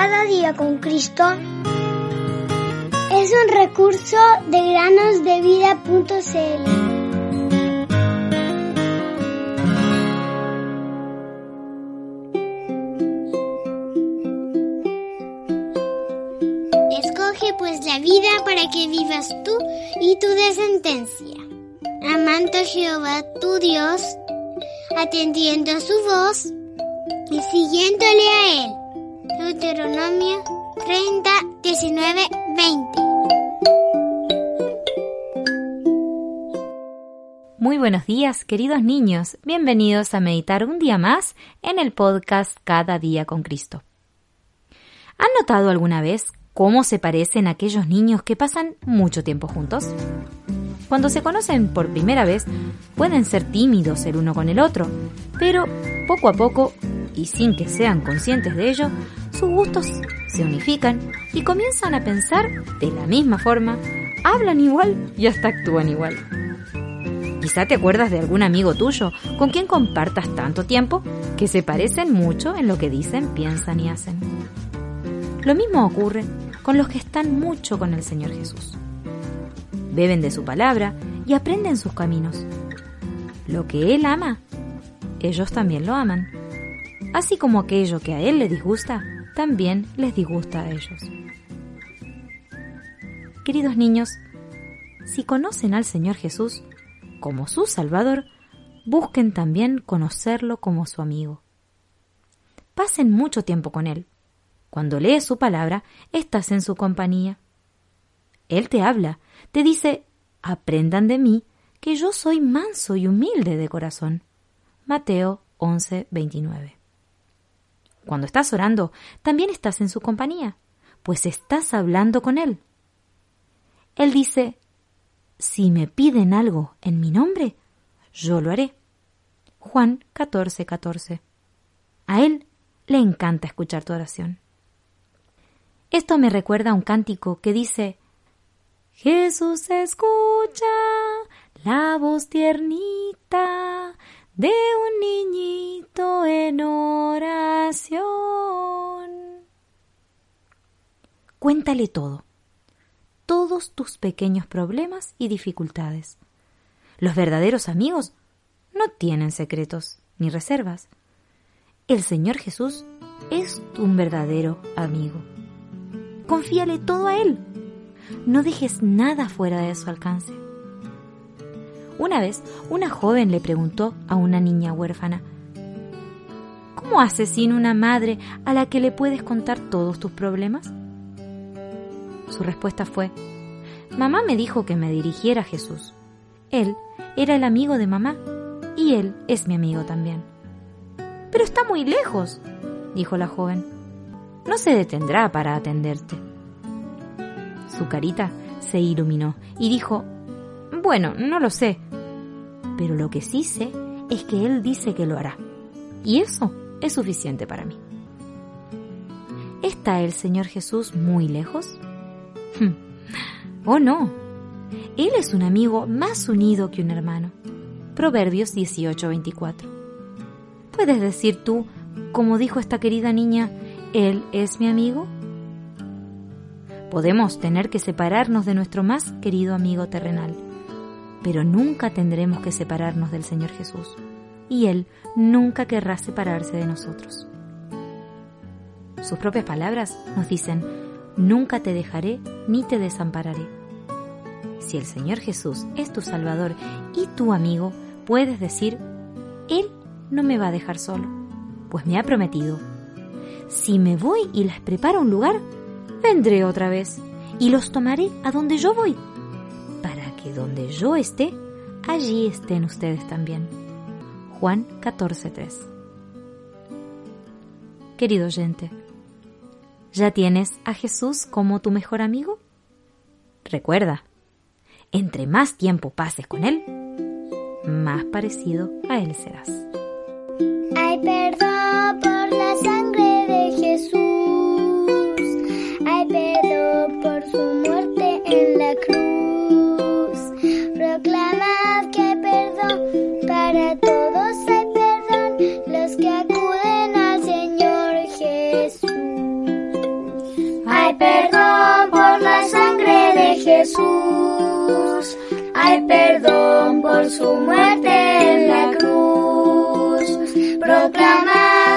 Cada día con Cristo es un recurso de granosdevida.cl. Escoge pues la vida para que vivas tú y tu descendencia, amando a Jehová tu Dios, atendiendo a su voz y siguiéndole a él. Deuteronomio 30, 19, 20. Muy buenos días, queridos niños. Bienvenidos a meditar un día más en el podcast Cada día con Cristo. ¿Han notado alguna vez cómo se parecen aquellos niños que pasan mucho tiempo juntos? Cuando se conocen por primera vez, pueden ser tímidos el uno con el otro, pero poco a poco, y sin que sean conscientes de ello, sus gustos se unifican y comienzan a pensar de la misma forma, hablan igual y hasta actúan igual. Quizá te acuerdas de algún amigo tuyo con quien compartas tanto tiempo que se parecen mucho en lo que dicen, piensan y hacen. Lo mismo ocurre con los que están mucho con el Señor Jesús. Beben de su palabra y aprenden sus caminos. Lo que Él ama, ellos también lo aman. Así como aquello que a Él le disgusta, también les disgusta a ellos. Queridos niños, si conocen al Señor Jesús como su Salvador, busquen también conocerlo como su amigo. Pasen mucho tiempo con Él. Cuando lees su palabra, estás en su compañía. Él te habla, te dice, aprendan de mí, que yo soy manso y humilde de corazón. Mateo 11, 29. Cuando estás orando, también estás en su compañía, pues estás hablando con Él. Él dice, si me piden algo en mi nombre, yo lo haré. Juan 14, 14. A Él le encanta escuchar tu oración. Esto me recuerda a un cántico que dice, Jesús escucha la voz tiernita de un niñito en Cuéntale todo, todos tus pequeños problemas y dificultades. Los verdaderos amigos no tienen secretos ni reservas. El Señor Jesús es un verdadero amigo. Confíale todo a Él. No dejes nada fuera de su alcance. Una vez, una joven le preguntó a una niña huérfana, ¿Cómo haces sin una madre a la que le puedes contar todos tus problemas? Su respuesta fue, Mamá me dijo que me dirigiera a Jesús. Él era el amigo de mamá y él es mi amigo también. Pero está muy lejos, dijo la joven. No se detendrá para atenderte. Su carita se iluminó y dijo, Bueno, no lo sé, pero lo que sí sé es que Él dice que lo hará. Y eso es suficiente para mí. ¿Está el Señor Jesús muy lejos? Oh no, Él es un amigo más unido que un hermano. Proverbios 18:24. ¿Puedes decir tú, como dijo esta querida niña, Él es mi amigo? Podemos tener que separarnos de nuestro más querido amigo terrenal pero nunca tendremos que separarnos del Señor Jesús, y Él nunca querrá separarse de nosotros. Sus propias palabras nos dicen, nunca te dejaré ni te desampararé. Si el Señor Jesús es tu Salvador y tu amigo, puedes decir, Él no me va a dejar solo, pues me ha prometido, si me voy y les preparo un lugar, vendré otra vez y los tomaré a donde yo voy que donde yo esté, allí estén ustedes también. Juan 14:3 Querido oyente, ¿ya tienes a Jesús como tu mejor amigo? Recuerda, entre más tiempo pases con Él, más parecido a Él serás. Jesús. Hay perdón por su muerte en la cruz. Proclamad